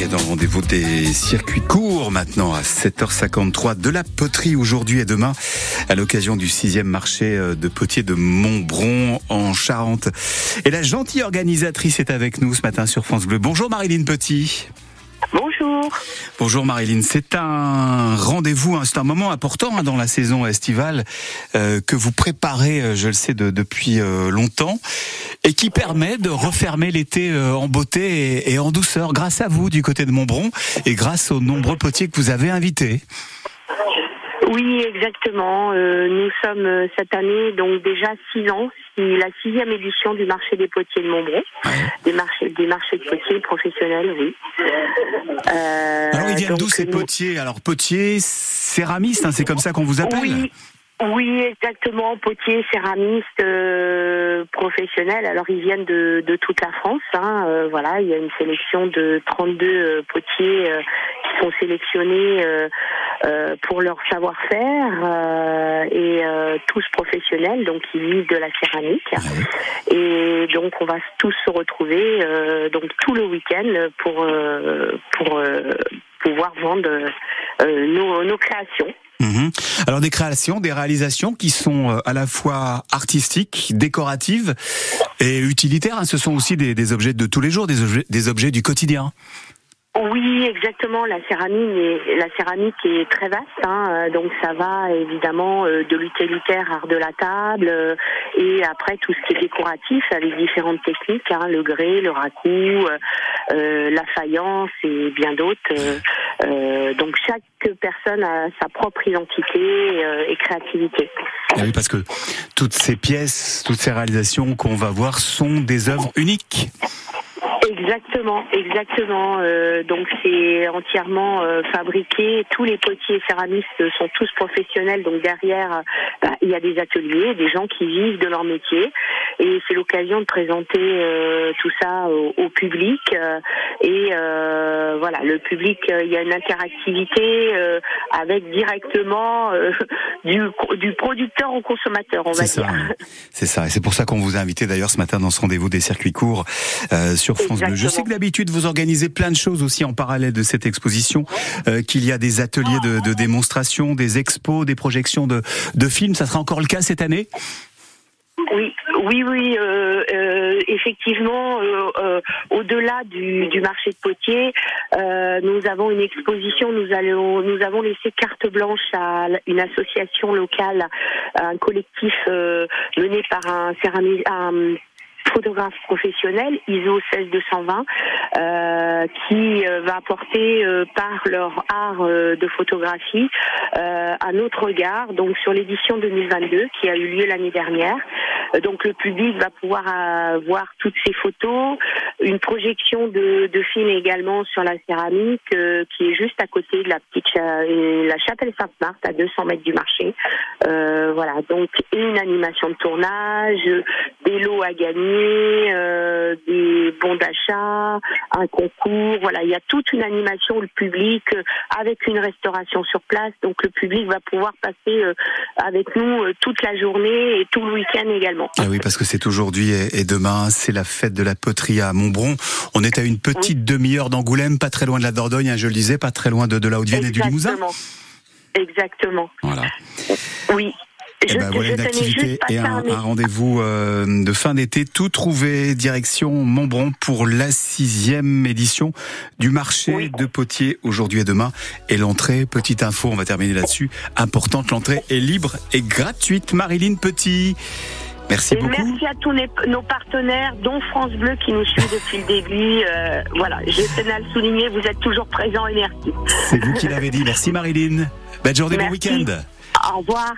Et dans rendez-vous des circuits courts maintenant à 7h53 de la poterie aujourd'hui et demain à l'occasion du sixième marché euh, de potier de Montbron en Charente. Et la gentille organisatrice est avec nous ce matin sur France Bleu. Bonjour Marilyn Petit. Bonjour. Bonjour Marilyn, c'est un rendez-vous, hein, c'est un moment important hein, dans la saison estivale euh, que vous préparez, euh, je le sais, de, depuis euh, longtemps, et qui permet de refermer l'été euh, en beauté et, et, en douceur, grâce à vous du côté de Montbron et grâce aux nombreux potiers que vous avez invités. Oui, exactement. Euh, nous sommes euh, cette année donc déjà six ans, c'est la sixième édition du marché des potiers de Montbron, des marchés des marchés de potiers professionnels, oui. Euh, Alors ils viennent d'où ces potiers? Alors potiers, céramistes, hein, c'est comme ça qu'on vous appelle? Oui. Oui, exactement. Potiers, céramistes, euh, professionnels. Alors ils viennent de, de toute la France. Hein. Euh, voilà, il y a une sélection de 32 euh, potiers sont sélectionnés euh, pour leur savoir-faire et tous professionnels, donc ils vivent de la céramique. Et donc on va tous se retrouver donc tout le week-end pour pour pouvoir vendre nos, nos créations. Mmh. Alors des créations, des réalisations qui sont à la fois artistiques, décoratives et utilitaires. Hein. Ce sont aussi des, des, objets de tous les jours, des objets, des objets du quotidien. Oui, exactement. La céramique est, la céramique est très vaste, hein, donc ça va évidemment euh, de l'utilitaire, art de la table, euh, et après tout ce qui est décoratif avec différentes techniques, hein, le grès, le racoup, euh, la faïence et bien d'autres. Euh, donc chaque personne a sa propre identité et créativité. Et oui, parce que toutes ces pièces, toutes ces réalisations qu'on va voir sont des œuvres uniques. Exactement, exactement. Euh, donc c'est entièrement euh, fabriqué. Tous les potiers céramistes sont tous professionnels. Donc derrière, bah, il y a des ateliers, des gens qui vivent de leur métier, et c'est l'occasion de présenter euh, tout ça au, au public. et voilà, le public, il y a une interactivité avec directement du, du producteur au consommateur, on va ça, dire. C'est ça, et c'est pour ça qu'on vous a invité d'ailleurs ce matin dans ce rendez-vous des circuits courts sur France Bleu. Je sais que d'habitude vous organisez plein de choses aussi en parallèle de cette exposition, euh, qu'il y a des ateliers de, de, démonstration, des expos, des projections de, de films. Ça sera encore le cas cette année? Oui, oui, oui, euh, euh, effectivement, euh, au-delà du, du, marché de potier, nous avons une exposition. Nous allons, nous avons laissé carte blanche à une association locale, un collectif mené par un un photographe professionnel ISO 16220 euh, qui euh, va apporter euh, par leur art euh, de photographie euh, un autre regard donc sur l'édition 2022 qui a eu lieu l'année dernière. donc le public va pouvoir voir toutes ces photos, une projection de, de films également sur la céramique qui est juste à côté de la petite la chapelle Sainte-Marthe à 200 mètres du marché. voilà donc une animation de tournage, des lots à gagner euh, des bons d'achat, un concours. Voilà, il y a toute une animation où le public, euh, avec une restauration sur place, donc le public va pouvoir passer euh, avec nous toute la journée et tout le week-end également. Ah oui, parce que c'est aujourd'hui et, et, demain, c'est la fête de la poterie à Montbron. On est à une petite oui. demi-heure d'Angoulême, pas très loin de la Dordogne, hein, je le disais, pas très loin de, de la Haute-Vienne et du Limousin. Exactement. Voilà. Oui. Eh ben, voilà une activité et un, un rendez-vous euh, de fin d'été tout trouvé direction Montbron pour la sixième édition du marché oui. de Potier aujourd'hui et demain. Et l'entrée, petite info, on va terminer là-dessus, importante, l'entrée est libre et gratuite. Marilyn Petit. Merci et beaucoup. Merci à tous les, nos partenaires, dont France Bleu qui nous suit depuis le début. Euh, voilà, je tenais à le souligner, vous êtes toujours présents et merci. C'est vous qui l'avez dit. Merci Marilyn. Belle journée, merci. bon week-end. Au revoir.